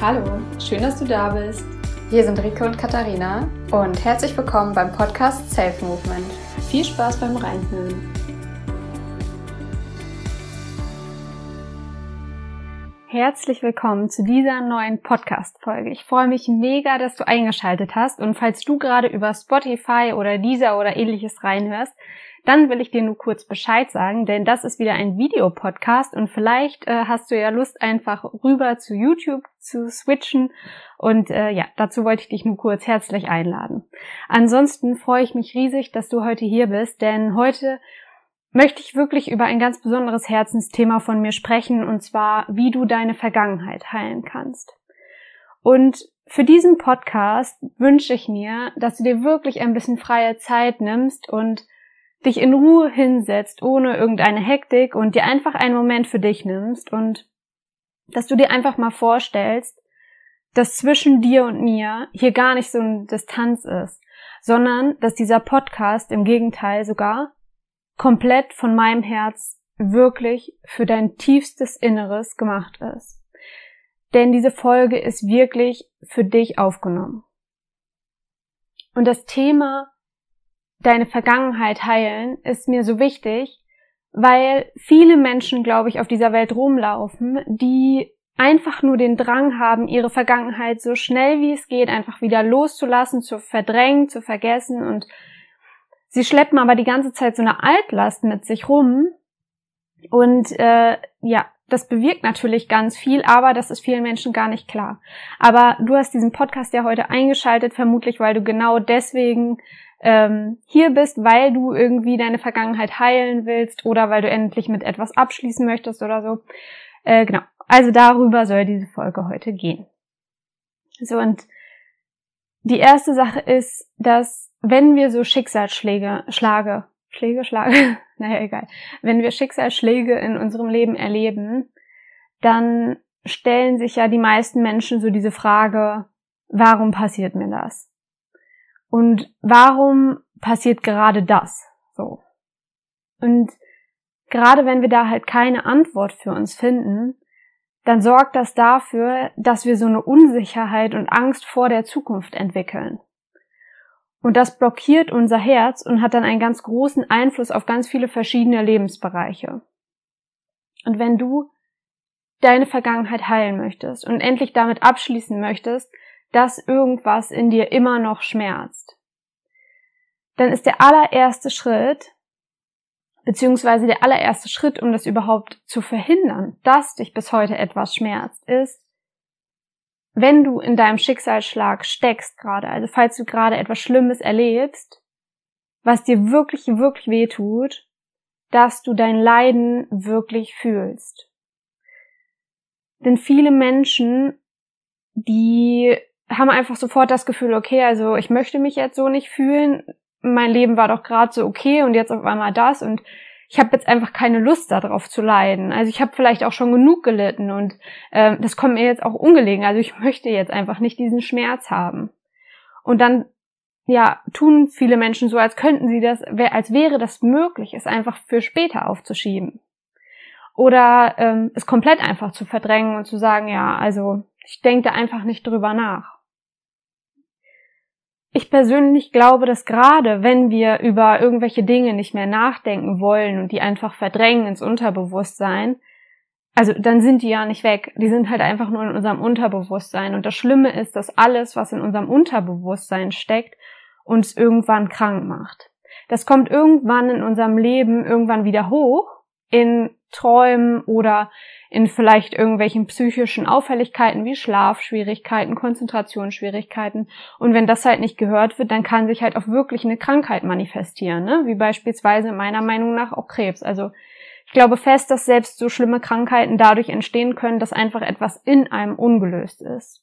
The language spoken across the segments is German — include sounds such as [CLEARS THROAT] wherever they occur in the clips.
Hallo, schön, dass du da bist. Hier sind Rike und Katharina und herzlich willkommen beim Podcast Self Movement. Viel Spaß beim Reinhören. Herzlich willkommen zu dieser neuen Podcast-Folge. Ich freue mich mega, dass du eingeschaltet hast und falls du gerade über Spotify oder dieser oder ähnliches reinhörst, dann will ich dir nur kurz Bescheid sagen, denn das ist wieder ein Videopodcast und vielleicht äh, hast du ja Lust, einfach rüber zu YouTube zu switchen. Und äh, ja, dazu wollte ich dich nur kurz herzlich einladen. Ansonsten freue ich mich riesig, dass du heute hier bist, denn heute möchte ich wirklich über ein ganz besonderes Herzensthema von mir sprechen, und zwar, wie du deine Vergangenheit heilen kannst. Und für diesen Podcast wünsche ich mir, dass du dir wirklich ein bisschen freie Zeit nimmst und dich in Ruhe hinsetzt, ohne irgendeine Hektik und dir einfach einen Moment für dich nimmst und dass du dir einfach mal vorstellst, dass zwischen dir und mir hier gar nicht so eine Distanz ist, sondern dass dieser Podcast im Gegenteil sogar komplett von meinem Herz wirklich für dein tiefstes Inneres gemacht ist. Denn diese Folge ist wirklich für dich aufgenommen. Und das Thema deine Vergangenheit heilen ist mir so wichtig, weil viele Menschen, glaube ich, auf dieser Welt rumlaufen, die einfach nur den Drang haben, ihre Vergangenheit so schnell wie es geht einfach wieder loszulassen, zu verdrängen, zu vergessen und sie schleppen aber die ganze Zeit so eine Altlast mit sich rum und äh, ja, das bewirkt natürlich ganz viel, aber das ist vielen Menschen gar nicht klar. Aber du hast diesen Podcast ja heute eingeschaltet, vermutlich weil du genau deswegen ähm, hier bist, weil du irgendwie deine Vergangenheit heilen willst oder weil du endlich mit etwas abschließen möchtest oder so. Äh, genau. Also darüber soll diese Folge heute gehen. So und die erste Sache ist, dass wenn wir so Schicksalsschläge, Schlage, Schläge, Schlage, [LAUGHS] naja, egal, wenn wir Schicksalsschläge in unserem Leben erleben, dann stellen sich ja die meisten Menschen so diese Frage, warum passiert mir das? Und warum passiert gerade das? So. Und gerade wenn wir da halt keine Antwort für uns finden, dann sorgt das dafür, dass wir so eine Unsicherheit und Angst vor der Zukunft entwickeln. Und das blockiert unser Herz und hat dann einen ganz großen Einfluss auf ganz viele verschiedene Lebensbereiche. Und wenn du deine Vergangenheit heilen möchtest und endlich damit abschließen möchtest, dass irgendwas in dir immer noch schmerzt, dann ist der allererste Schritt, beziehungsweise der allererste Schritt, um das überhaupt zu verhindern, dass dich bis heute etwas schmerzt, ist, wenn du in deinem Schicksalsschlag steckst gerade, also falls du gerade etwas Schlimmes erlebst, was dir wirklich, wirklich weh tut, dass du dein Leiden wirklich fühlst. Denn viele Menschen, die haben einfach sofort das Gefühl, okay, also ich möchte mich jetzt so nicht fühlen, mein Leben war doch gerade so okay und jetzt auf einmal das und ich habe jetzt einfach keine Lust darauf zu leiden. Also ich habe vielleicht auch schon genug gelitten und äh, das kommt mir jetzt auch ungelegen. Also ich möchte jetzt einfach nicht diesen Schmerz haben. Und dann ja tun viele Menschen so, als könnten sie das, als wäre das möglich, es einfach für später aufzuschieben oder ähm, es komplett einfach zu verdrängen und zu sagen, ja, also ich denke da einfach nicht drüber nach. Ich persönlich glaube, dass gerade wenn wir über irgendwelche Dinge nicht mehr nachdenken wollen und die einfach verdrängen ins Unterbewusstsein, also dann sind die ja nicht weg. Die sind halt einfach nur in unserem Unterbewusstsein. Und das Schlimme ist, dass alles, was in unserem Unterbewusstsein steckt, uns irgendwann krank macht. Das kommt irgendwann in unserem Leben irgendwann wieder hoch in Träumen oder in vielleicht irgendwelchen psychischen Auffälligkeiten wie Schlafschwierigkeiten, Konzentrationsschwierigkeiten. Und wenn das halt nicht gehört wird, dann kann sich halt auch wirklich eine Krankheit manifestieren, ne? wie beispielsweise meiner Meinung nach auch Krebs. Also ich glaube fest, dass selbst so schlimme Krankheiten dadurch entstehen können, dass einfach etwas in einem ungelöst ist.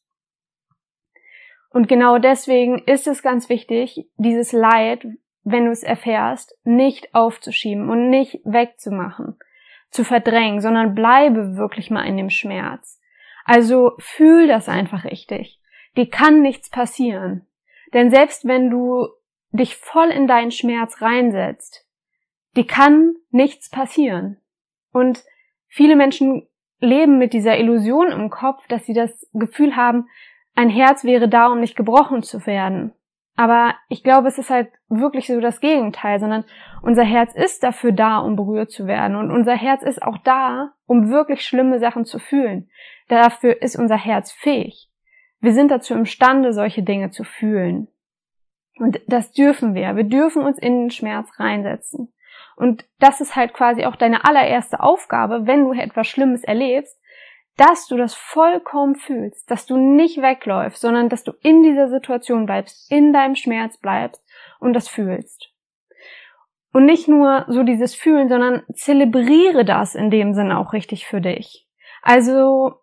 Und genau deswegen ist es ganz wichtig, dieses Leid, wenn du es erfährst, nicht aufzuschieben und nicht wegzumachen zu verdrängen, sondern bleibe wirklich mal in dem Schmerz. Also fühl das einfach richtig. Dir kann nichts passieren. Denn selbst wenn du dich voll in deinen Schmerz reinsetzt, dir kann nichts passieren. Und viele Menschen leben mit dieser Illusion im Kopf, dass sie das Gefühl haben, ein Herz wäre da, um nicht gebrochen zu werden. Aber ich glaube, es ist halt wirklich so das Gegenteil, sondern unser Herz ist dafür da, um berührt zu werden. Und unser Herz ist auch da, um wirklich schlimme Sachen zu fühlen. Dafür ist unser Herz fähig. Wir sind dazu imstande, solche Dinge zu fühlen. Und das dürfen wir. Wir dürfen uns in den Schmerz reinsetzen. Und das ist halt quasi auch deine allererste Aufgabe, wenn du etwas Schlimmes erlebst, dass du das vollkommen fühlst, dass du nicht wegläufst, sondern dass du in dieser Situation bleibst, in deinem Schmerz bleibst und das fühlst. Und nicht nur so dieses Fühlen, sondern zelebriere das in dem Sinn auch richtig für dich. Also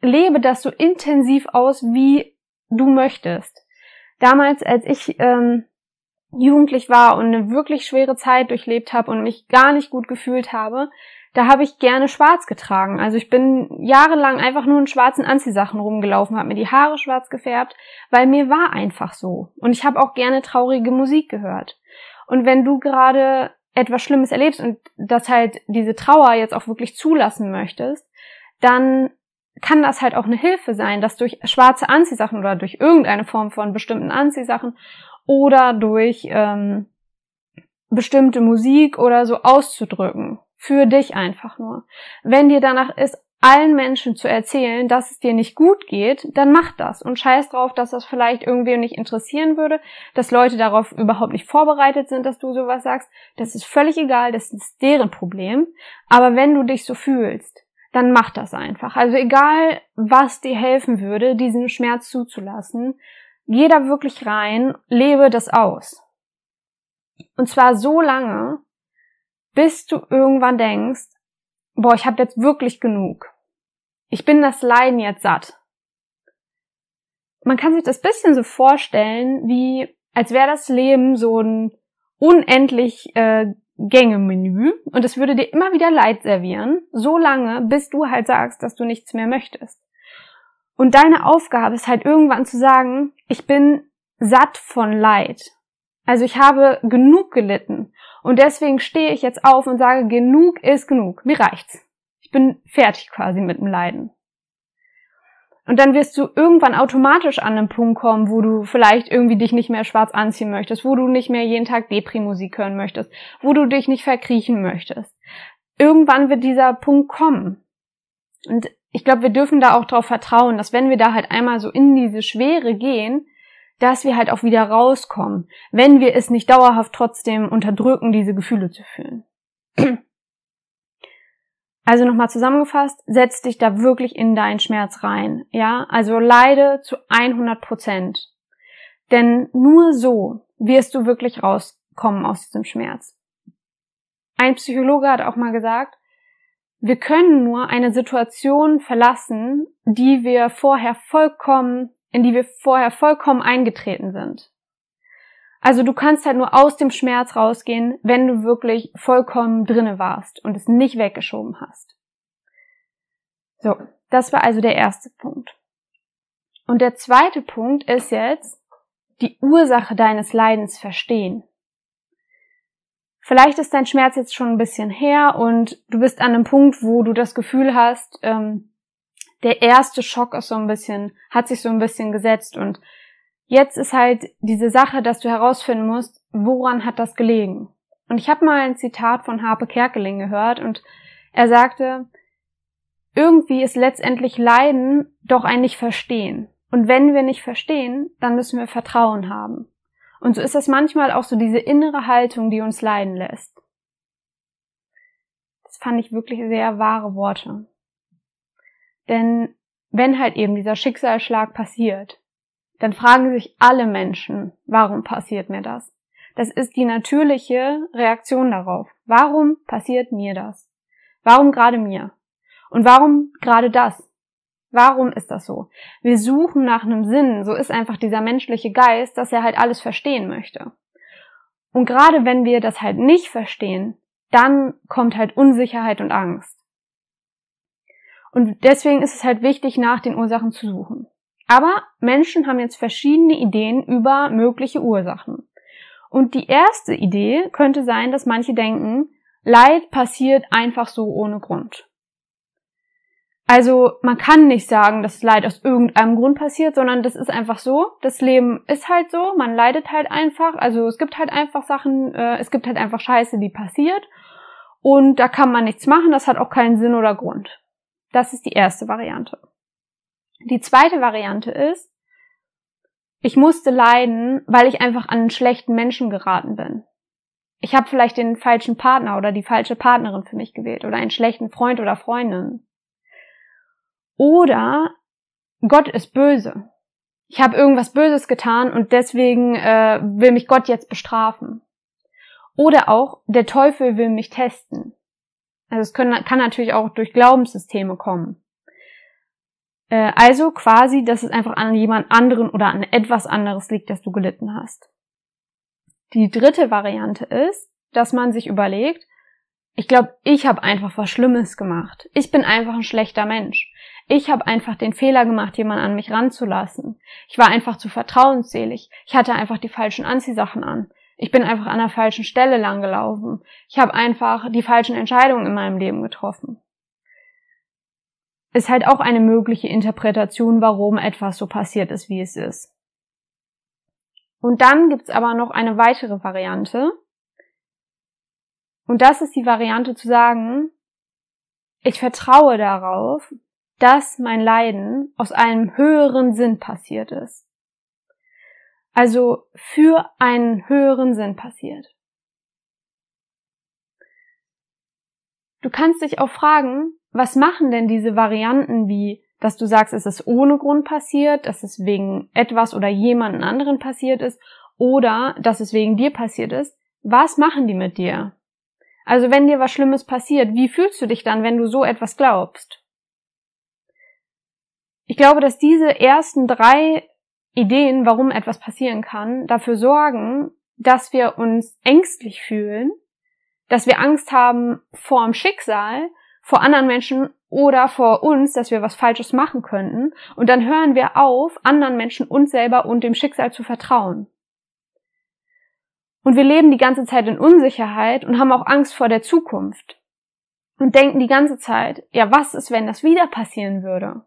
lebe das so intensiv aus, wie du möchtest. Damals, als ich ähm, jugendlich war und eine wirklich schwere Zeit durchlebt habe und mich gar nicht gut gefühlt habe, da habe ich gerne schwarz getragen. Also ich bin jahrelang einfach nur in schwarzen Anziehsachen rumgelaufen, habe mir die Haare schwarz gefärbt, weil mir war einfach so. Und ich habe auch gerne traurige Musik gehört. Und wenn du gerade etwas Schlimmes erlebst und das halt diese Trauer jetzt auch wirklich zulassen möchtest, dann kann das halt auch eine Hilfe sein, dass durch schwarze Anziehsachen oder durch irgendeine Form von bestimmten Anziehsachen oder durch ähm, bestimmte Musik oder so auszudrücken. Für dich einfach nur. Wenn dir danach ist, allen Menschen zu erzählen, dass es dir nicht gut geht, dann mach das und scheiß drauf, dass das vielleicht irgendwie nicht interessieren würde, dass Leute darauf überhaupt nicht vorbereitet sind, dass du sowas sagst. Das ist völlig egal, das ist deren Problem. Aber wenn du dich so fühlst, dann mach das einfach. Also egal, was dir helfen würde, diesen Schmerz zuzulassen, geh da wirklich rein, lebe das aus. Und zwar so lange, bis du irgendwann denkst, boah, ich habe jetzt wirklich genug. Ich bin das Leiden jetzt satt. Man kann sich das bisschen so vorstellen, wie als wäre das Leben so ein unendlich äh, Gänge-Menü und es würde dir immer wieder Leid servieren, so lange, bis du halt sagst, dass du nichts mehr möchtest. Und deine Aufgabe ist halt irgendwann zu sagen, ich bin satt von Leid. Also ich habe genug gelitten und deswegen stehe ich jetzt auf und sage, genug ist genug, mir reicht's. Ich bin fertig quasi mit dem Leiden. Und dann wirst du irgendwann automatisch an einen Punkt kommen, wo du vielleicht irgendwie dich nicht mehr schwarz anziehen möchtest, wo du nicht mehr jeden Tag Depri-Musik hören möchtest, wo du dich nicht verkriechen möchtest. Irgendwann wird dieser Punkt kommen. Und ich glaube, wir dürfen da auch darauf vertrauen, dass wenn wir da halt einmal so in diese Schwere gehen, dass wir halt auch wieder rauskommen, wenn wir es nicht dauerhaft trotzdem unterdrücken, diese Gefühle zu fühlen. [CLEARS THROAT] Also nochmal zusammengefasst, setz dich da wirklich in deinen Schmerz rein, ja? Also leide zu 100 Prozent. Denn nur so wirst du wirklich rauskommen aus diesem Schmerz. Ein Psychologe hat auch mal gesagt, wir können nur eine Situation verlassen, die wir vorher vollkommen, in die wir vorher vollkommen eingetreten sind. Also du kannst halt nur aus dem Schmerz rausgehen, wenn du wirklich vollkommen drinne warst und es nicht weggeschoben hast. So, das war also der erste Punkt. Und der zweite Punkt ist jetzt, die Ursache deines Leidens verstehen. Vielleicht ist dein Schmerz jetzt schon ein bisschen her und du bist an einem Punkt, wo du das Gefühl hast, ähm, der erste Schock ist so ein bisschen, hat sich so ein bisschen gesetzt und Jetzt ist halt diese Sache, dass du herausfinden musst, woran hat das gelegen? Und ich habe mal ein Zitat von Harpe Kerkeling gehört und er sagte, irgendwie ist letztendlich Leiden doch ein Nicht-Verstehen. Und wenn wir nicht verstehen, dann müssen wir Vertrauen haben. Und so ist das manchmal auch so diese innere Haltung, die uns leiden lässt. Das fand ich wirklich sehr wahre Worte. Denn wenn halt eben dieser Schicksalsschlag passiert, dann fragen sich alle Menschen, warum passiert mir das? Das ist die natürliche Reaktion darauf. Warum passiert mir das? Warum gerade mir? Und warum gerade das? Warum ist das so? Wir suchen nach einem Sinn. So ist einfach dieser menschliche Geist, dass er halt alles verstehen möchte. Und gerade wenn wir das halt nicht verstehen, dann kommt halt Unsicherheit und Angst. Und deswegen ist es halt wichtig, nach den Ursachen zu suchen. Aber Menschen haben jetzt verschiedene Ideen über mögliche Ursachen. Und die erste Idee könnte sein, dass manche denken, Leid passiert einfach so ohne Grund. Also man kann nicht sagen, dass Leid aus irgendeinem Grund passiert, sondern das ist einfach so. Das Leben ist halt so, man leidet halt einfach. Also es gibt halt einfach Sachen, äh, es gibt halt einfach Scheiße, die passiert. Und da kann man nichts machen, das hat auch keinen Sinn oder Grund. Das ist die erste Variante. Die zweite Variante ist, ich musste leiden, weil ich einfach an einen schlechten Menschen geraten bin. Ich habe vielleicht den falschen Partner oder die falsche Partnerin für mich gewählt oder einen schlechten Freund oder Freundin. Oder Gott ist böse. Ich habe irgendwas Böses getan und deswegen äh, will mich Gott jetzt bestrafen. Oder auch der Teufel will mich testen. Also es können, kann natürlich auch durch Glaubenssysteme kommen. Äh, also quasi, dass es einfach an jemand anderen oder an etwas anderes liegt, dass du gelitten hast. Die dritte Variante ist, dass man sich überlegt, ich glaube, ich habe einfach was Schlimmes gemacht. Ich bin einfach ein schlechter Mensch. Ich habe einfach den Fehler gemacht, jemanden an mich ranzulassen. Ich war einfach zu vertrauensselig. Ich hatte einfach die falschen Anziehsachen an. Ich bin einfach an der falschen Stelle langgelaufen. Ich habe einfach die falschen Entscheidungen in meinem Leben getroffen ist halt auch eine mögliche Interpretation, warum etwas so passiert ist, wie es ist. Und dann gibt's aber noch eine weitere Variante. Und das ist die Variante zu sagen, ich vertraue darauf, dass mein Leiden aus einem höheren Sinn passiert ist. Also für einen höheren Sinn passiert. Du kannst dich auch fragen, was machen denn diese Varianten wie, dass du sagst, es ist ohne Grund passiert, dass es wegen etwas oder jemanden anderen passiert ist oder dass es wegen dir passiert ist? Was machen die mit dir? Also wenn dir was Schlimmes passiert, wie fühlst du dich dann, wenn du so etwas glaubst? Ich glaube, dass diese ersten drei Ideen, warum etwas passieren kann, dafür sorgen, dass wir uns ängstlich fühlen, dass wir Angst haben vor dem Schicksal vor anderen Menschen oder vor uns, dass wir was Falsches machen könnten. Und dann hören wir auf, anderen Menschen, uns selber und dem Schicksal zu vertrauen. Und wir leben die ganze Zeit in Unsicherheit und haben auch Angst vor der Zukunft. Und denken die ganze Zeit, ja, was ist, wenn das wieder passieren würde?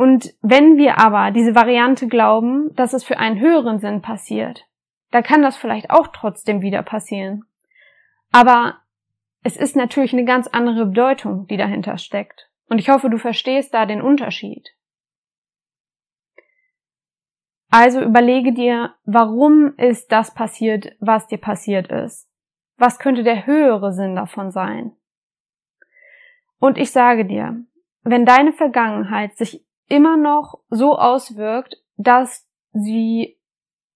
Und wenn wir aber diese Variante glauben, dass es für einen höheren Sinn passiert, dann kann das vielleicht auch trotzdem wieder passieren. Aber es ist natürlich eine ganz andere Bedeutung, die dahinter steckt. Und ich hoffe, du verstehst da den Unterschied. Also überlege dir, warum ist das passiert, was dir passiert ist? Was könnte der höhere Sinn davon sein? Und ich sage dir, wenn deine Vergangenheit sich immer noch so auswirkt, dass sie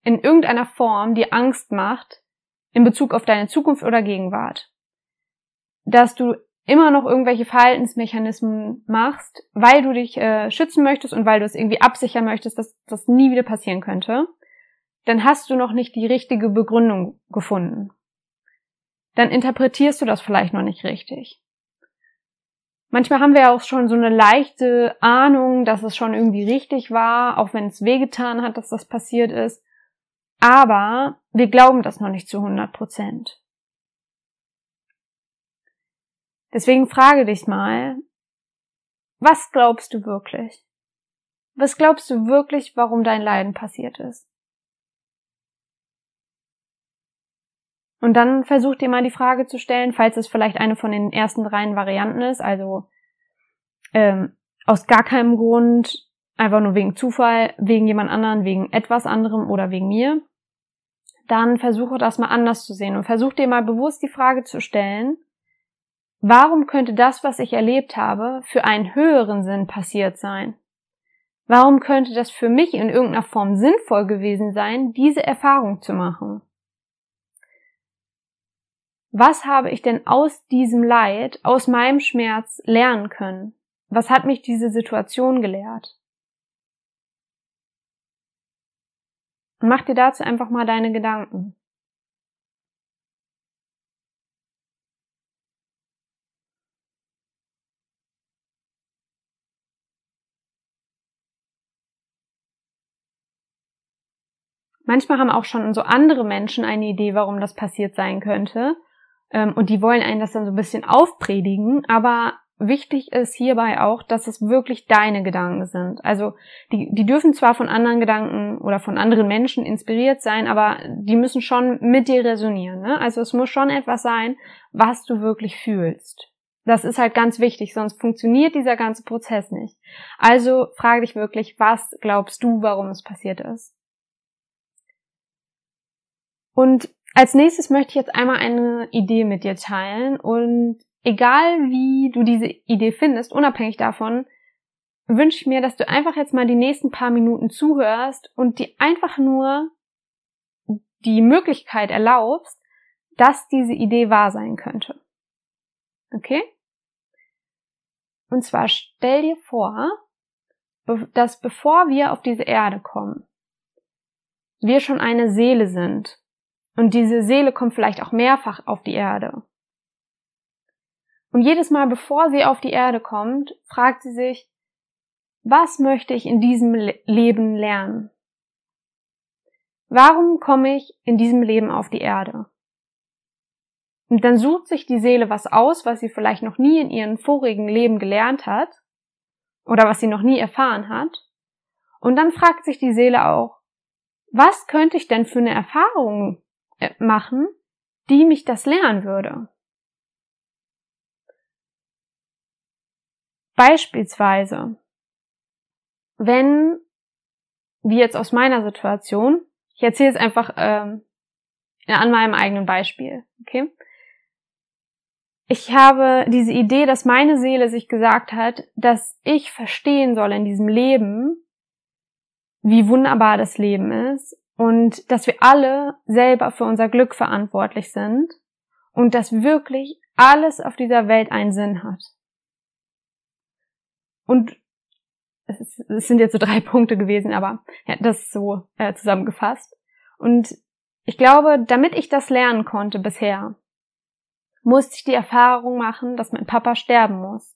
in irgendeiner Form dir Angst macht, in Bezug auf deine Zukunft oder Gegenwart. Dass du immer noch irgendwelche Verhaltensmechanismen machst, weil du dich äh, schützen möchtest und weil du es irgendwie absichern möchtest, dass das nie wieder passieren könnte, dann hast du noch nicht die richtige Begründung gefunden. Dann interpretierst du das vielleicht noch nicht richtig. Manchmal haben wir auch schon so eine leichte Ahnung, dass es schon irgendwie richtig war, auch wenn es wehgetan hat, dass das passiert ist. Aber wir glauben das noch nicht zu 100 Prozent. Deswegen frage dich mal, was glaubst du wirklich? Was glaubst du wirklich, warum dein Leiden passiert ist? Und dann versuch dir mal die Frage zu stellen, falls es vielleicht eine von den ersten dreien Varianten ist, also ähm, aus gar keinem Grund, einfach nur wegen Zufall, wegen jemand anderen, wegen etwas anderem oder wegen mir dann versuche das mal anders zu sehen und versuch dir mal bewusst die Frage zu stellen, warum könnte das, was ich erlebt habe, für einen höheren Sinn passiert sein? Warum könnte das für mich in irgendeiner Form sinnvoll gewesen sein, diese Erfahrung zu machen? Was habe ich denn aus diesem Leid, aus meinem Schmerz lernen können? Was hat mich diese Situation gelehrt? Und mach dir dazu einfach mal deine Gedanken. Manchmal haben auch schon so andere Menschen eine Idee, warum das passiert sein könnte. Ähm, und die wollen einen das dann so ein bisschen aufpredigen, aber wichtig ist hierbei auch, dass es wirklich deine Gedanken sind. Also die, die dürfen zwar von anderen Gedanken oder von anderen Menschen inspiriert sein, aber die müssen schon mit dir resonieren. Ne? Also es muss schon etwas sein, was du wirklich fühlst. Das ist halt ganz wichtig, sonst funktioniert dieser ganze Prozess nicht. Also frage dich wirklich, was glaubst du, warum es passiert ist? Und als nächstes möchte ich jetzt einmal eine Idee mit dir teilen und egal wie du diese Idee findest, unabhängig davon, wünsche ich mir, dass du einfach jetzt mal die nächsten paar Minuten zuhörst und dir einfach nur die Möglichkeit erlaubst, dass diese Idee wahr sein könnte. Okay? Und zwar stell dir vor, dass bevor wir auf diese Erde kommen, wir schon eine Seele sind. Und diese Seele kommt vielleicht auch mehrfach auf die Erde. Und jedes Mal, bevor sie auf die Erde kommt, fragt sie sich, was möchte ich in diesem Leben lernen? Warum komme ich in diesem Leben auf die Erde? Und dann sucht sich die Seele was aus, was sie vielleicht noch nie in ihrem vorigen Leben gelernt hat oder was sie noch nie erfahren hat. Und dann fragt sich die Seele auch, was könnte ich denn für eine Erfahrung machen, die mich das lernen würde? Beispielsweise, wenn, wie jetzt aus meiner Situation, ich erzähle es einfach ähm, an meinem eigenen Beispiel, okay? Ich habe diese Idee, dass meine Seele sich gesagt hat, dass ich verstehen soll in diesem Leben, wie wunderbar das Leben ist und dass wir alle selber für unser Glück verantwortlich sind und dass wirklich alles auf dieser Welt einen Sinn hat. Und es, ist, es sind jetzt so drei [LAUGHS] Punkte gewesen, aber ja, das ist so äh, zusammengefasst. Und ich glaube, damit ich das lernen konnte bisher, musste ich die Erfahrung machen, dass mein Papa sterben muss.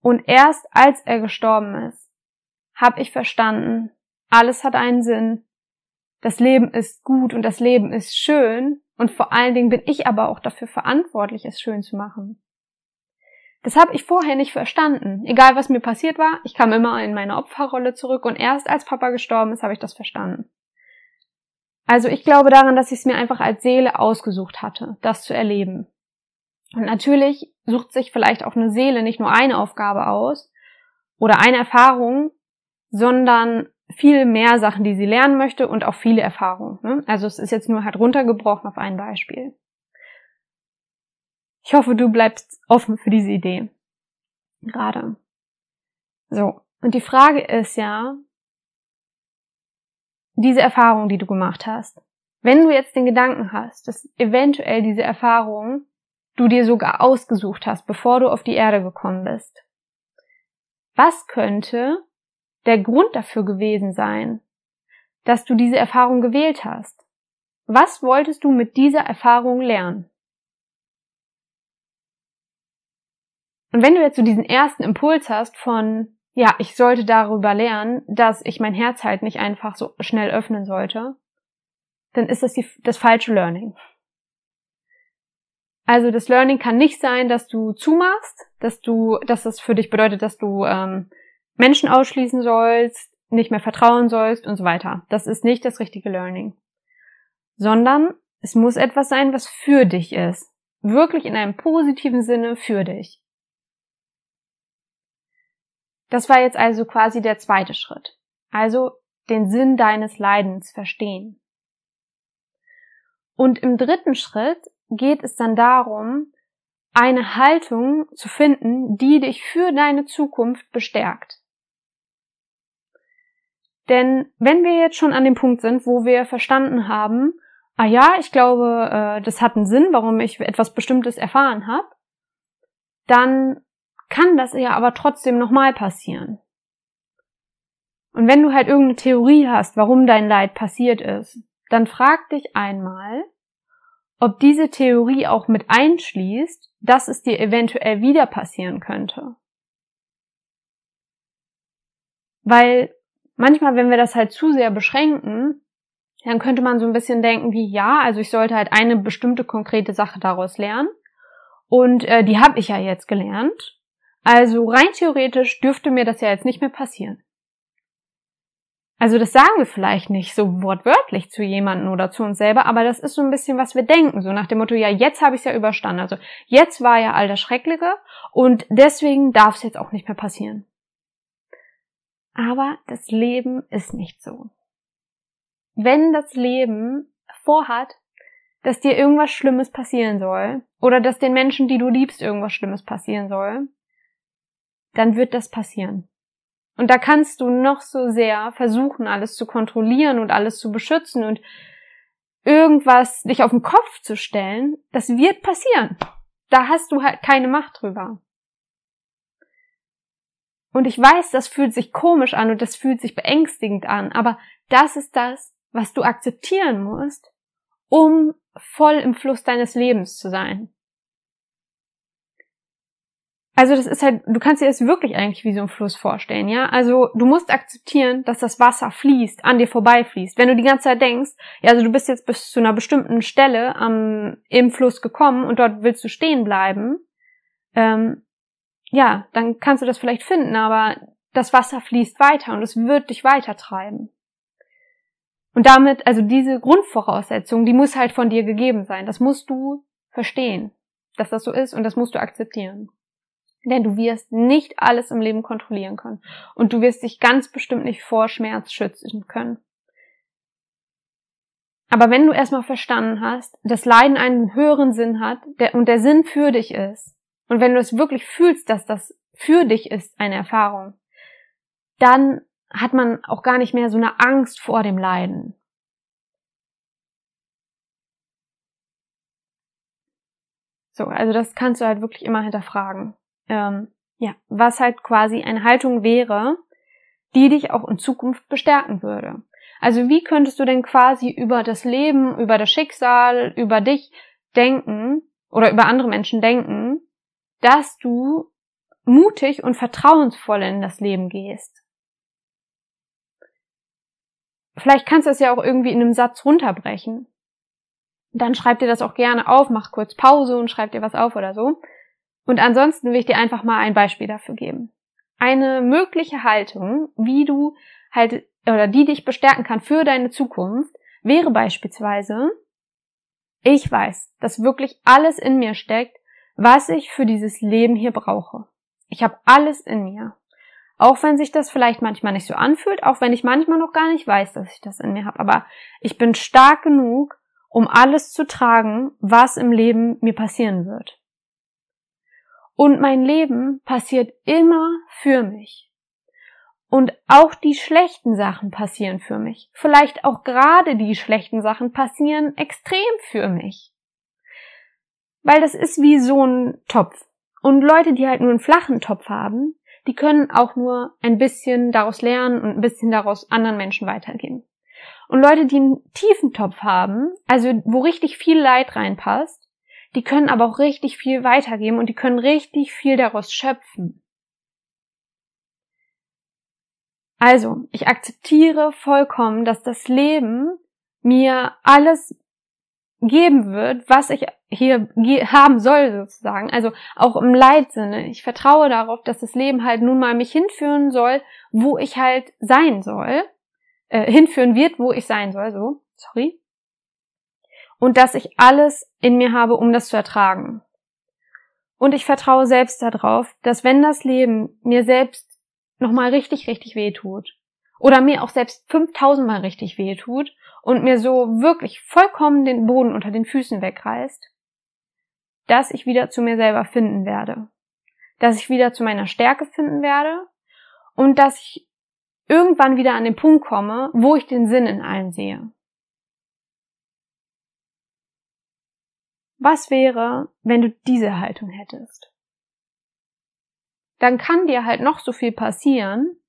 Und erst als er gestorben ist, habe ich verstanden, alles hat einen Sinn, das Leben ist gut und das Leben ist schön und vor allen Dingen bin ich aber auch dafür verantwortlich, es schön zu machen. Das habe ich vorher nicht verstanden. Egal was mir passiert war, ich kam immer in meine Opferrolle zurück und erst als Papa gestorben ist, habe ich das verstanden. Also ich glaube daran, dass ich es mir einfach als Seele ausgesucht hatte, das zu erleben. Und natürlich sucht sich vielleicht auch eine Seele nicht nur eine Aufgabe aus oder eine Erfahrung, sondern viel mehr Sachen, die sie lernen möchte und auch viele Erfahrungen. Ne? Also es ist jetzt nur halt runtergebrochen auf ein Beispiel. Ich hoffe, du bleibst offen für diese Idee. Gerade. So. Und die Frage ist ja, diese Erfahrung, die du gemacht hast, wenn du jetzt den Gedanken hast, dass eventuell diese Erfahrung du dir sogar ausgesucht hast, bevor du auf die Erde gekommen bist, was könnte der Grund dafür gewesen sein, dass du diese Erfahrung gewählt hast? Was wolltest du mit dieser Erfahrung lernen? Und wenn du jetzt so diesen ersten Impuls hast von, ja, ich sollte darüber lernen, dass ich mein Herz halt nicht einfach so schnell öffnen sollte, dann ist das die, das falsche Learning. Also das Learning kann nicht sein, dass du zumachst, dass du, dass das für dich bedeutet, dass du ähm, Menschen ausschließen sollst, nicht mehr vertrauen sollst und so weiter. Das ist nicht das richtige Learning. Sondern es muss etwas sein, was für dich ist. Wirklich in einem positiven Sinne für dich. Das war jetzt also quasi der zweite Schritt. Also den Sinn deines Leidens verstehen. Und im dritten Schritt geht es dann darum, eine Haltung zu finden, die dich für deine Zukunft bestärkt. Denn wenn wir jetzt schon an dem Punkt sind, wo wir verstanden haben, ah ja, ich glaube, äh, das hat einen Sinn, warum ich etwas Bestimmtes erfahren habe, dann kann das ja aber trotzdem nochmal passieren. Und wenn du halt irgendeine Theorie hast, warum dein Leid passiert ist, dann frag dich einmal, ob diese Theorie auch mit einschließt, dass es dir eventuell wieder passieren könnte. Weil manchmal, wenn wir das halt zu sehr beschränken, dann könnte man so ein bisschen denken wie, ja, also ich sollte halt eine bestimmte konkrete Sache daraus lernen. Und äh, die habe ich ja jetzt gelernt. Also rein theoretisch dürfte mir das ja jetzt nicht mehr passieren. Also das sagen wir vielleicht nicht so wortwörtlich zu jemanden oder zu uns selber, aber das ist so ein bisschen, was wir denken, so nach dem Motto, ja, jetzt habe ich es ja überstanden. Also jetzt war ja all das Schreckliche und deswegen darf es jetzt auch nicht mehr passieren. Aber das Leben ist nicht so. Wenn das Leben vorhat, dass dir irgendwas Schlimmes passieren soll oder dass den Menschen, die du liebst, irgendwas Schlimmes passieren soll, dann wird das passieren. Und da kannst du noch so sehr versuchen, alles zu kontrollieren und alles zu beschützen und irgendwas dich auf den Kopf zu stellen. Das wird passieren. Da hast du halt keine Macht drüber. Und ich weiß, das fühlt sich komisch an und das fühlt sich beängstigend an, aber das ist das, was du akzeptieren musst, um voll im Fluss deines Lebens zu sein. Also das ist halt, du kannst dir das wirklich eigentlich wie so ein Fluss vorstellen, ja? Also du musst akzeptieren, dass das Wasser fließt, an dir vorbeifließt. Wenn du die ganze Zeit denkst, ja, also du bist jetzt bis zu einer bestimmten Stelle am, im Fluss gekommen und dort willst du stehen bleiben, ähm, ja, dann kannst du das vielleicht finden, aber das Wasser fließt weiter und es wird dich weitertreiben. Und damit, also diese Grundvoraussetzung, die muss halt von dir gegeben sein. Das musst du verstehen, dass das so ist und das musst du akzeptieren. Denn du wirst nicht alles im Leben kontrollieren können. Und du wirst dich ganz bestimmt nicht vor Schmerz schützen können. Aber wenn du erstmal verstanden hast, dass Leiden einen höheren Sinn hat der, und der Sinn für dich ist, und wenn du es wirklich fühlst, dass das für dich ist, eine Erfahrung, dann hat man auch gar nicht mehr so eine Angst vor dem Leiden. So, also das kannst du halt wirklich immer hinterfragen ähm, ja, was halt quasi eine Haltung wäre, die dich auch in Zukunft bestärken würde. Also wie könntest du denn quasi über das Leben, über das Schicksal, über dich denken oder über andere Menschen denken, dass du mutig und vertrauensvoll in das Leben gehst? Vielleicht kannst du es ja auch irgendwie in einem Satz runterbrechen. Dann schreib dir das auch gerne auf, mach kurz Pause und schreib dir was auf oder so. Und ansonsten will ich dir einfach mal ein Beispiel dafür geben. Eine mögliche Haltung, wie du halt oder die dich bestärken kann für deine Zukunft, wäre beispielsweise, ich weiß, dass wirklich alles in mir steckt, was ich für dieses Leben hier brauche. Ich habe alles in mir. Auch wenn sich das vielleicht manchmal nicht so anfühlt, auch wenn ich manchmal noch gar nicht weiß, dass ich das in mir habe. Aber ich bin stark genug, um alles zu tragen, was im Leben mir passieren wird. Und mein Leben passiert immer für mich. Und auch die schlechten Sachen passieren für mich. Vielleicht auch gerade die schlechten Sachen passieren extrem für mich. Weil das ist wie so ein Topf. Und Leute, die halt nur einen flachen Topf haben, die können auch nur ein bisschen daraus lernen und ein bisschen daraus anderen Menschen weitergeben. Und Leute, die einen tiefen Topf haben, also wo richtig viel Leid reinpasst, die können aber auch richtig viel weitergeben und die können richtig viel daraus schöpfen. Also, ich akzeptiere vollkommen, dass das Leben mir alles geben wird, was ich hier haben soll sozusagen. Also auch im Leitsinne. Ich vertraue darauf, dass das Leben halt nun mal mich hinführen soll, wo ich halt sein soll. Äh, hinführen wird, wo ich sein soll, so. Sorry und dass ich alles in mir habe, um das zu ertragen. Und ich vertraue selbst darauf, dass wenn das Leben mir selbst nochmal richtig, richtig weh tut, oder mir auch selbst 5000 Mal richtig weh tut und mir so wirklich vollkommen den Boden unter den Füßen wegreißt, dass ich wieder zu mir selber finden werde. Dass ich wieder zu meiner Stärke finden werde und dass ich irgendwann wieder an den Punkt komme, wo ich den Sinn in allem sehe. Was wäre, wenn du diese Haltung hättest? Dann kann dir halt noch so viel passieren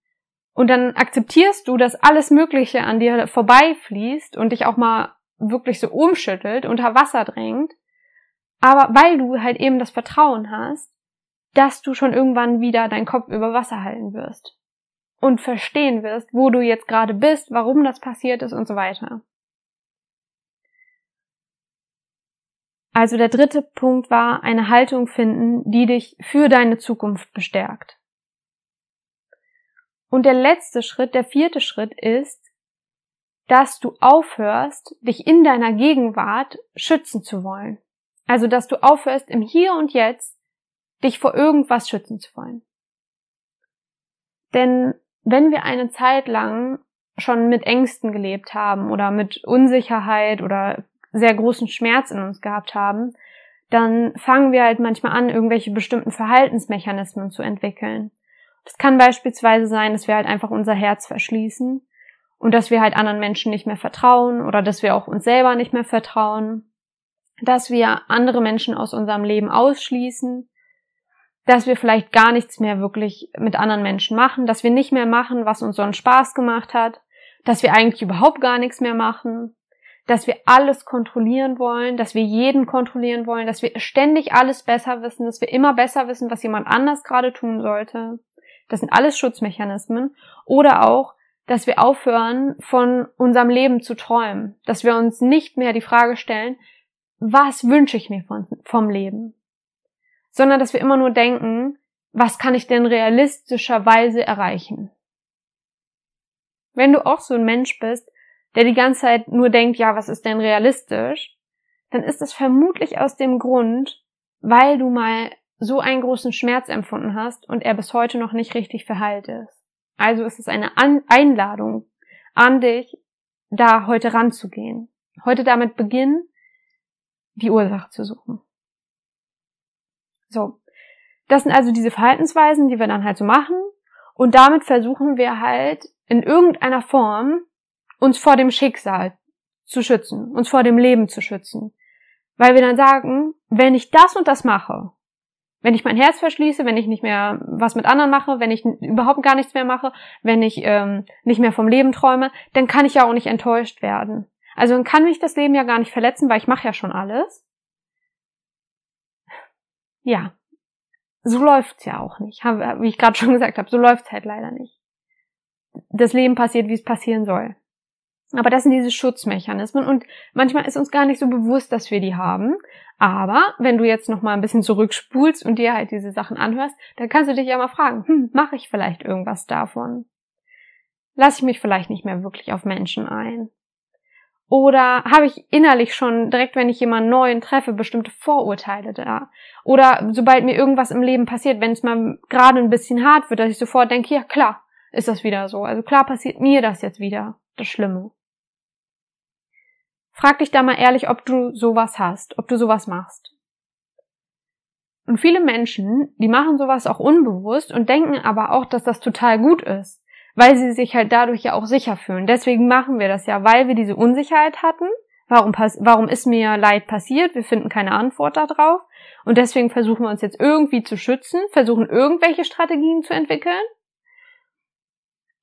und dann akzeptierst du, dass alles Mögliche an dir vorbeifließt und dich auch mal wirklich so umschüttelt, unter Wasser drängt. Aber weil du halt eben das Vertrauen hast, dass du schon irgendwann wieder deinen Kopf über Wasser halten wirst. Und verstehen wirst, wo du jetzt gerade bist, warum das passiert ist und so weiter. Also der dritte Punkt war eine Haltung finden, die dich für deine Zukunft bestärkt. Und der letzte Schritt, der vierte Schritt ist, dass du aufhörst, dich in deiner Gegenwart schützen zu wollen. Also, dass du aufhörst, im Hier und Jetzt dich vor irgendwas schützen zu wollen. Denn wenn wir eine Zeit lang schon mit Ängsten gelebt haben oder mit Unsicherheit oder sehr großen Schmerz in uns gehabt haben, dann fangen wir halt manchmal an, irgendwelche bestimmten Verhaltensmechanismen zu entwickeln. Das kann beispielsweise sein, dass wir halt einfach unser Herz verschließen und dass wir halt anderen Menschen nicht mehr vertrauen oder dass wir auch uns selber nicht mehr vertrauen, dass wir andere Menschen aus unserem Leben ausschließen, dass wir vielleicht gar nichts mehr wirklich mit anderen Menschen machen, dass wir nicht mehr machen, was uns so einen Spaß gemacht hat, dass wir eigentlich überhaupt gar nichts mehr machen, dass wir alles kontrollieren wollen, dass wir jeden kontrollieren wollen, dass wir ständig alles besser wissen, dass wir immer besser wissen, was jemand anders gerade tun sollte. Das sind alles Schutzmechanismen. Oder auch, dass wir aufhören, von unserem Leben zu träumen. Dass wir uns nicht mehr die Frage stellen, was wünsche ich mir von, vom Leben? Sondern dass wir immer nur denken, was kann ich denn realistischerweise erreichen? Wenn du auch so ein Mensch bist, der die ganze Zeit nur denkt, ja, was ist denn realistisch, dann ist das vermutlich aus dem Grund, weil du mal so einen großen Schmerz empfunden hast und er bis heute noch nicht richtig verheilt ist. Also ist es eine an Einladung an dich, da heute ranzugehen. Heute damit beginnen, die Ursache zu suchen. So. Das sind also diese Verhaltensweisen, die wir dann halt so machen. Und damit versuchen wir halt in irgendeiner Form uns vor dem Schicksal zu schützen, uns vor dem Leben zu schützen. Weil wir dann sagen, wenn ich das und das mache, wenn ich mein Herz verschließe, wenn ich nicht mehr was mit anderen mache, wenn ich überhaupt gar nichts mehr mache, wenn ich ähm, nicht mehr vom Leben träume, dann kann ich ja auch nicht enttäuscht werden. Also dann kann mich das Leben ja gar nicht verletzen, weil ich mache ja schon alles. Ja, so läuft's ja auch nicht. Wie ich gerade schon [LAUGHS] gesagt habe, so läuft's halt leider nicht. Das Leben passiert, wie es passieren soll. Aber das sind diese Schutzmechanismen und manchmal ist uns gar nicht so bewusst, dass wir die haben. Aber wenn du jetzt noch mal ein bisschen zurückspulst und dir halt diese Sachen anhörst, dann kannst du dich ja mal fragen, hm, mache ich vielleicht irgendwas davon? Lass ich mich vielleicht nicht mehr wirklich auf Menschen ein? Oder habe ich innerlich schon direkt, wenn ich jemanden neuen treffe, bestimmte Vorurteile da? Oder sobald mir irgendwas im Leben passiert, wenn es mal gerade ein bisschen hart wird, dass ich sofort denke, ja klar, ist das wieder so. Also klar passiert mir das jetzt wieder, das Schlimme. Frag dich da mal ehrlich, ob du sowas hast, ob du sowas machst. Und viele Menschen, die machen sowas auch unbewusst und denken aber auch, dass das total gut ist, weil sie sich halt dadurch ja auch sicher fühlen. Deswegen machen wir das ja, weil wir diese Unsicherheit hatten. Warum, warum ist mir Leid passiert? Wir finden keine Antwort darauf. Und deswegen versuchen wir uns jetzt irgendwie zu schützen, versuchen irgendwelche Strategien zu entwickeln.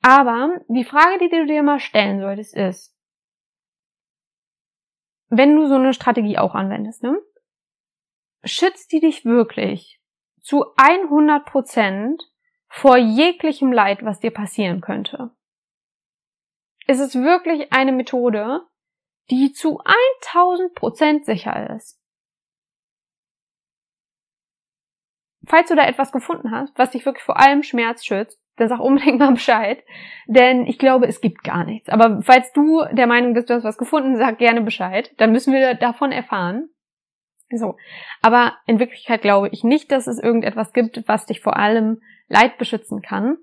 Aber die Frage, die du dir mal stellen solltest, ist, wenn du so eine Strategie auch anwendest, ne? Schützt die dich wirklich zu 100 Prozent vor jeglichem Leid, was dir passieren könnte? Ist es wirklich eine Methode, die zu 1000 Prozent sicher ist? Falls du da etwas gefunden hast, was dich wirklich vor allem Schmerz schützt, dann sag unbedingt mal Bescheid. Denn ich glaube, es gibt gar nichts. Aber falls du der Meinung bist, du hast was gefunden, sag gerne Bescheid. Dann müssen wir davon erfahren. So. Aber in Wirklichkeit glaube ich nicht, dass es irgendetwas gibt, was dich vor allem Leid beschützen kann.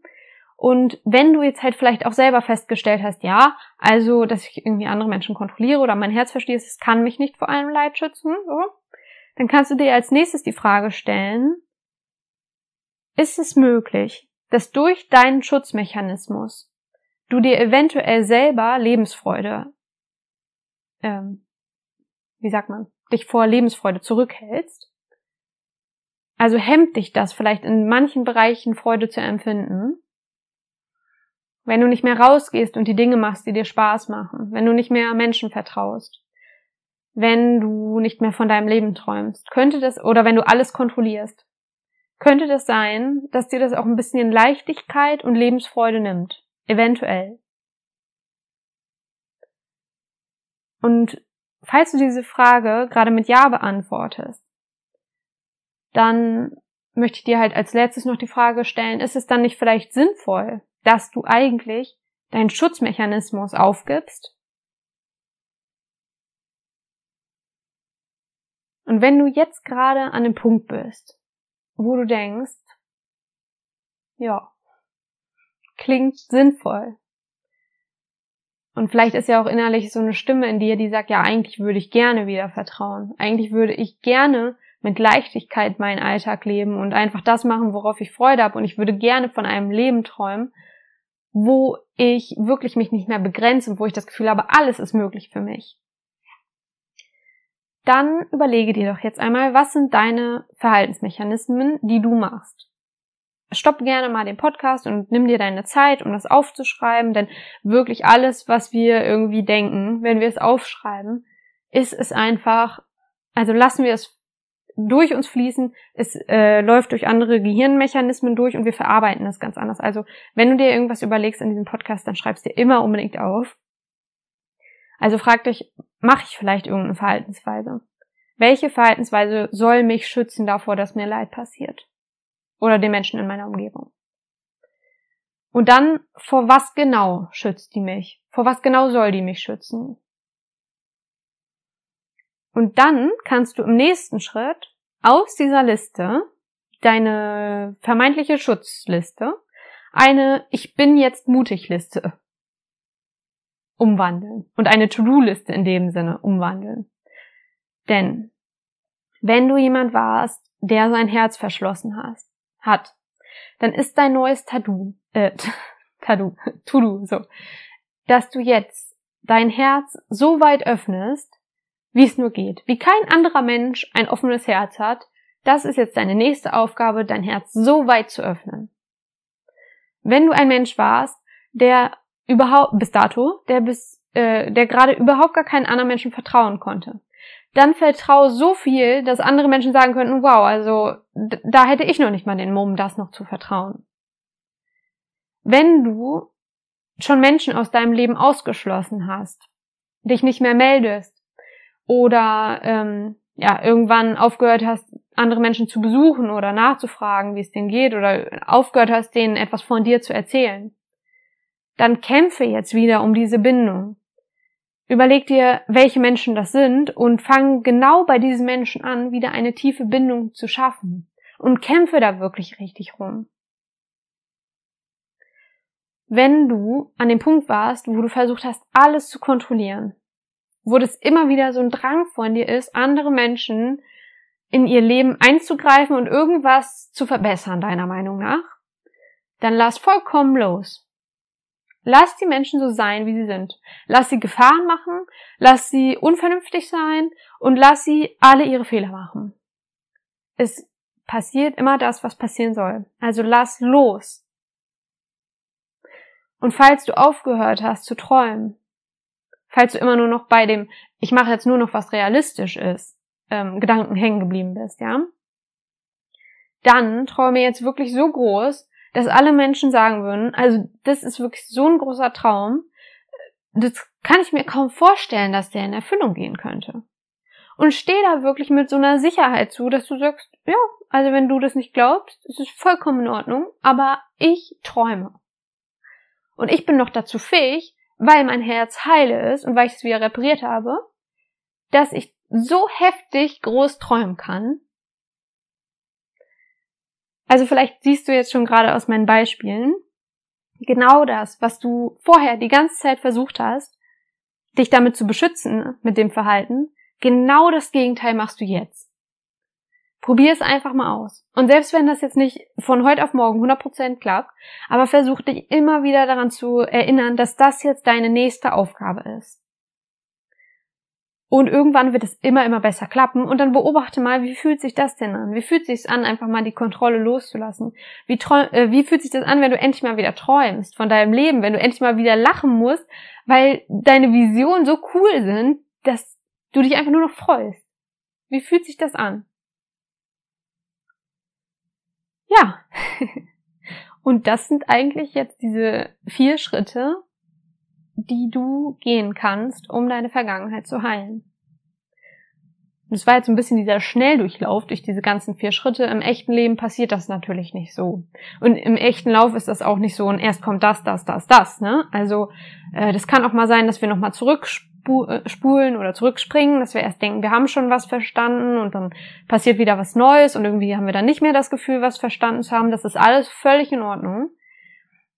Und wenn du jetzt halt vielleicht auch selber festgestellt hast, ja, also, dass ich irgendwie andere Menschen kontrolliere oder mein Herz verschließe, es kann mich nicht vor allem Leid schützen, so, dann kannst du dir als nächstes die Frage stellen, ist es möglich, dass durch deinen Schutzmechanismus du dir eventuell selber Lebensfreude, ähm, wie sagt man, dich vor Lebensfreude zurückhältst. Also hemmt dich das vielleicht in manchen Bereichen Freude zu empfinden. Wenn du nicht mehr rausgehst und die Dinge machst, die dir Spaß machen, wenn du nicht mehr Menschen vertraust, wenn du nicht mehr von deinem Leben träumst, könnte das, oder wenn du alles kontrollierst, könnte das sein, dass dir das auch ein bisschen Leichtigkeit und Lebensfreude nimmt. Eventuell. Und falls du diese Frage gerade mit Ja beantwortest, dann möchte ich dir halt als letztes noch die Frage stellen, ist es dann nicht vielleicht sinnvoll, dass du eigentlich deinen Schutzmechanismus aufgibst? Und wenn du jetzt gerade an dem Punkt bist, wo du denkst, ja, klingt sinnvoll. Und vielleicht ist ja auch innerlich so eine Stimme in dir, die sagt, ja, eigentlich würde ich gerne wieder vertrauen. Eigentlich würde ich gerne mit Leichtigkeit meinen Alltag leben und einfach das machen, worauf ich Freude habe. Und ich würde gerne von einem Leben träumen, wo ich wirklich mich nicht mehr begrenze und wo ich das Gefühl habe, alles ist möglich für mich. Dann überlege dir doch jetzt einmal, was sind deine Verhaltensmechanismen, die du machst. Stopp gerne mal den Podcast und nimm dir deine Zeit, um das aufzuschreiben, denn wirklich alles, was wir irgendwie denken, wenn wir es aufschreiben, ist es einfach, also lassen wir es durch uns fließen, es äh, läuft durch andere Gehirnmechanismen durch und wir verarbeiten es ganz anders. Also wenn du dir irgendwas überlegst in diesem Podcast, dann schreibst dir immer unbedingt auf. Also frag dich, mache ich vielleicht irgendeine Verhaltensweise? Welche Verhaltensweise soll mich schützen davor, dass mir Leid passiert? Oder den Menschen in meiner Umgebung? Und dann, vor was genau schützt die mich? Vor was genau soll die mich schützen? Und dann kannst du im nächsten Schritt aus dieser Liste deine vermeintliche Schutzliste eine Ich bin jetzt mutig Liste umwandeln und eine To-Do-Liste in dem Sinne umwandeln. Denn wenn du jemand warst, der sein Herz verschlossen hast, hat, dann ist dein neues Tadu, äh, [LAUGHS] Tadu, [LAUGHS] To-Do, so, dass du jetzt dein Herz so weit öffnest, wie es nur geht. Wie kein anderer Mensch ein offenes Herz hat, das ist jetzt deine nächste Aufgabe, dein Herz so weit zu öffnen. Wenn du ein Mensch warst, der überhaupt bis dato, der bis äh, der gerade überhaupt gar keinen anderen Menschen vertrauen konnte, dann vertraue so viel, dass andere Menschen sagen könnten, wow, also da hätte ich noch nicht mal den Mumm, das noch zu vertrauen. Wenn du schon Menschen aus deinem Leben ausgeschlossen hast, dich nicht mehr meldest, oder ähm, ja irgendwann aufgehört hast, andere Menschen zu besuchen oder nachzufragen, wie es denen geht oder aufgehört hast, denen etwas von dir zu erzählen, dann kämpfe jetzt wieder um diese Bindung. Überleg dir, welche Menschen das sind und fang genau bei diesen Menschen an, wieder eine tiefe Bindung zu schaffen und kämpfe da wirklich richtig rum. Wenn du an dem Punkt warst, wo du versucht hast, alles zu kontrollieren, wo das immer wieder so ein Drang von dir ist, andere Menschen in ihr Leben einzugreifen und irgendwas zu verbessern, deiner Meinung nach, dann lass vollkommen los. Lass die Menschen so sein, wie sie sind. Lass sie Gefahren machen, lass sie unvernünftig sein und lass sie alle ihre Fehler machen. Es passiert immer das, was passieren soll. Also lass los. Und falls du aufgehört hast zu träumen, falls du immer nur noch bei dem, ich mache jetzt nur noch was realistisch ist, ähm, Gedanken hängen geblieben bist, ja, dann träume jetzt wirklich so groß, dass alle Menschen sagen würden, also das ist wirklich so ein großer Traum, das kann ich mir kaum vorstellen, dass der in Erfüllung gehen könnte. Und steh da wirklich mit so einer Sicherheit zu, dass du sagst, ja, also wenn du das nicht glaubst, ist es vollkommen in Ordnung, aber ich träume. Und ich bin noch dazu fähig, weil mein Herz heile ist und weil ich es wieder repariert habe, dass ich so heftig groß träumen kann. Also vielleicht siehst du jetzt schon gerade aus meinen Beispielen genau das, was du vorher die ganze Zeit versucht hast, dich damit zu beschützen mit dem Verhalten, genau das Gegenteil machst du jetzt. Probier es einfach mal aus. Und selbst wenn das jetzt nicht von heute auf morgen 100% klappt, aber versuch dich immer wieder daran zu erinnern, dass das jetzt deine nächste Aufgabe ist. Und irgendwann wird es immer, immer besser klappen. Und dann beobachte mal, wie fühlt sich das denn an? Wie fühlt sich an, einfach mal die Kontrolle loszulassen? Wie, äh, wie fühlt sich das an, wenn du endlich mal wieder träumst von deinem Leben? Wenn du endlich mal wieder lachen musst, weil deine Visionen so cool sind, dass du dich einfach nur noch freust. Wie fühlt sich das an? Ja. [LAUGHS] Und das sind eigentlich jetzt diese vier Schritte, die du gehen kannst, um deine Vergangenheit zu heilen. Das war jetzt ein bisschen dieser Schnelldurchlauf durch diese ganzen vier Schritte. Im echten Leben passiert das natürlich nicht so. Und im echten Lauf ist das auch nicht so und erst kommt das, das, das, das. Ne? Also äh, das kann auch mal sein, dass wir nochmal zurückspulen äh, oder zurückspringen, dass wir erst denken, wir haben schon was verstanden und dann passiert wieder was Neues und irgendwie haben wir dann nicht mehr das Gefühl, was verstanden zu haben. Das ist alles völlig in Ordnung.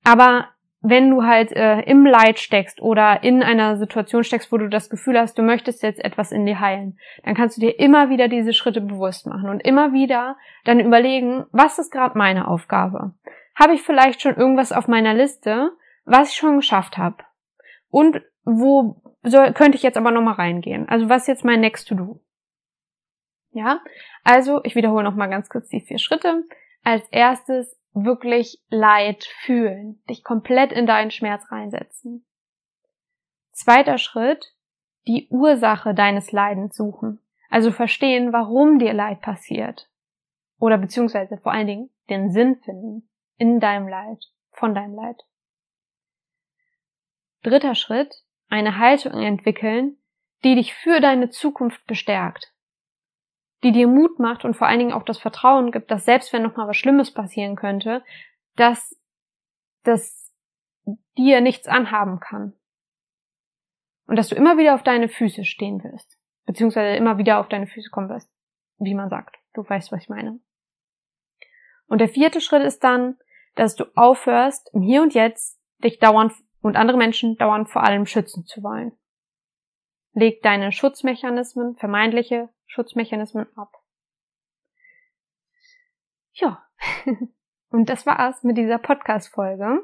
Aber wenn du halt äh, im Leid steckst oder in einer Situation steckst, wo du das Gefühl hast, du möchtest jetzt etwas in dir heilen, dann kannst du dir immer wieder diese Schritte bewusst machen und immer wieder dann überlegen, was ist gerade meine Aufgabe? Habe ich vielleicht schon irgendwas auf meiner Liste, was ich schon geschafft habe? Und wo soll, könnte ich jetzt aber nochmal reingehen? Also was ist jetzt mein Next to Do? Ja, also ich wiederhole nochmal ganz kurz die vier Schritte. Als erstes wirklich Leid fühlen, dich komplett in deinen Schmerz reinsetzen. Zweiter Schritt, die Ursache deines Leidens suchen. Also verstehen, warum dir Leid passiert. Oder beziehungsweise vor allen Dingen den Sinn finden in deinem Leid, von deinem Leid. Dritter Schritt, eine Haltung entwickeln, die dich für deine Zukunft bestärkt die dir Mut macht und vor allen Dingen auch das Vertrauen gibt, dass selbst wenn nochmal was Schlimmes passieren könnte, dass das dir nichts anhaben kann. Und dass du immer wieder auf deine Füße stehen wirst. Beziehungsweise immer wieder auf deine Füße kommen wirst. Wie man sagt. Du weißt, was ich meine. Und der vierte Schritt ist dann, dass du aufhörst, im Hier und Jetzt dich dauernd und andere Menschen dauernd vor allem schützen zu wollen. Leg deine Schutzmechanismen, vermeintliche Schutzmechanismen ab. Ja. [LAUGHS] Und das war's mit dieser Podcast-Folge.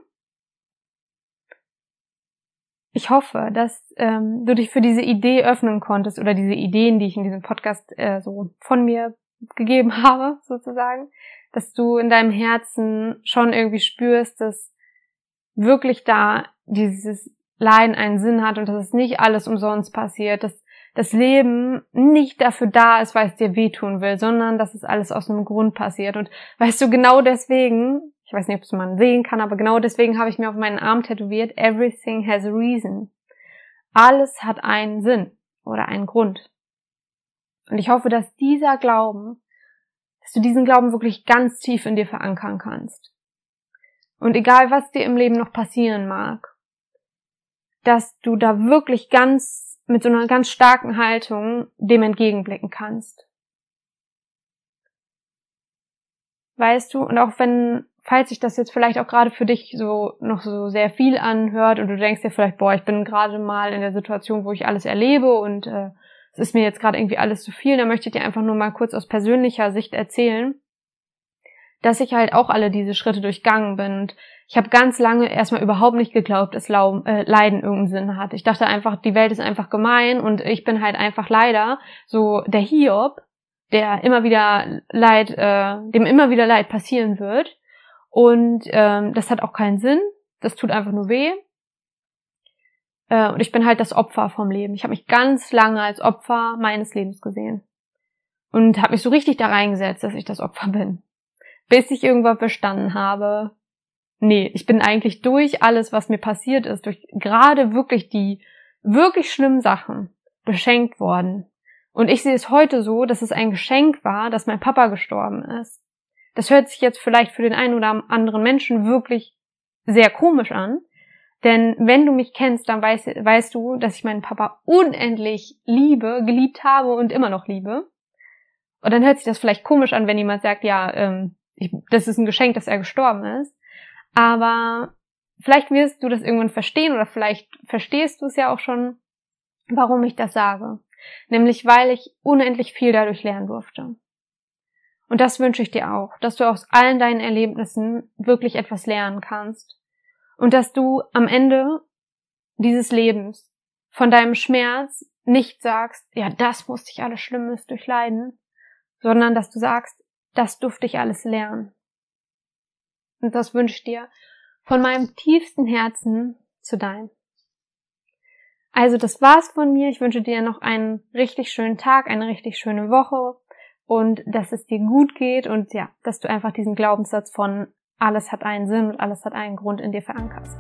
Ich hoffe, dass ähm, du dich für diese Idee öffnen konntest oder diese Ideen, die ich in diesem Podcast äh, so von mir gegeben [LAUGHS] habe, sozusagen, dass du in deinem Herzen schon irgendwie spürst, dass wirklich da dieses Leiden einen Sinn hat und dass es nicht alles umsonst passiert, dass das Leben nicht dafür da ist, weil es dir wehtun will, sondern dass es alles aus einem Grund passiert. Und weißt du, genau deswegen, ich weiß nicht, ob es man sehen kann, aber genau deswegen habe ich mir auf meinen Arm tätowiert, everything has a reason. Alles hat einen Sinn oder einen Grund. Und ich hoffe, dass dieser Glauben, dass du diesen Glauben wirklich ganz tief in dir verankern kannst. Und egal, was dir im Leben noch passieren mag, dass du da wirklich ganz mit so einer ganz starken Haltung dem entgegenblicken kannst. Weißt du, und auch wenn, falls sich das jetzt vielleicht auch gerade für dich so noch so sehr viel anhört und du denkst dir vielleicht, boah, ich bin gerade mal in der Situation, wo ich alles erlebe und äh, es ist mir jetzt gerade irgendwie alles zu viel, dann möchte ich dir einfach nur mal kurz aus persönlicher Sicht erzählen, dass ich halt auch alle diese Schritte durchgangen bin und ich habe ganz lange erstmal überhaupt nicht geglaubt, dass äh, Leiden irgendeinen Sinn hat. Ich dachte einfach, die Welt ist einfach gemein und ich bin halt einfach leider so der Hiob, der immer wieder Leid, äh, dem immer wieder Leid passieren wird. Und ähm, das hat auch keinen Sinn. Das tut einfach nur weh. Äh, und ich bin halt das Opfer vom Leben. Ich habe mich ganz lange als Opfer meines Lebens gesehen. Und habe mich so richtig da reingesetzt, dass ich das Opfer bin. Bis ich irgendwann verstanden habe, nee, ich bin eigentlich durch alles, was mir passiert ist, durch gerade wirklich die wirklich schlimmen Sachen beschenkt worden. Und ich sehe es heute so, dass es ein Geschenk war, dass mein Papa gestorben ist. Das hört sich jetzt vielleicht für den einen oder anderen Menschen wirklich sehr komisch an. Denn wenn du mich kennst, dann weißt, weißt du, dass ich meinen Papa unendlich liebe, geliebt habe und immer noch liebe. Und dann hört sich das vielleicht komisch an, wenn jemand sagt, ja, ähm, ich, das ist ein Geschenk, dass er gestorben ist. Aber vielleicht wirst du das irgendwann verstehen oder vielleicht verstehst du es ja auch schon, warum ich das sage. Nämlich weil ich unendlich viel dadurch lernen durfte. Und das wünsche ich dir auch, dass du aus allen deinen Erlebnissen wirklich etwas lernen kannst. Und dass du am Ende dieses Lebens von deinem Schmerz nicht sagst, ja, das musste ich alles Schlimmes durchleiden, sondern dass du sagst, das durfte ich alles lernen. Und das wünsche ich dir von meinem tiefsten Herzen zu deinem. Also das war's von mir. Ich wünsche dir noch einen richtig schönen Tag, eine richtig schöne Woche und dass es dir gut geht und ja, dass du einfach diesen Glaubenssatz von alles hat einen Sinn und alles hat einen Grund in dir verankerst.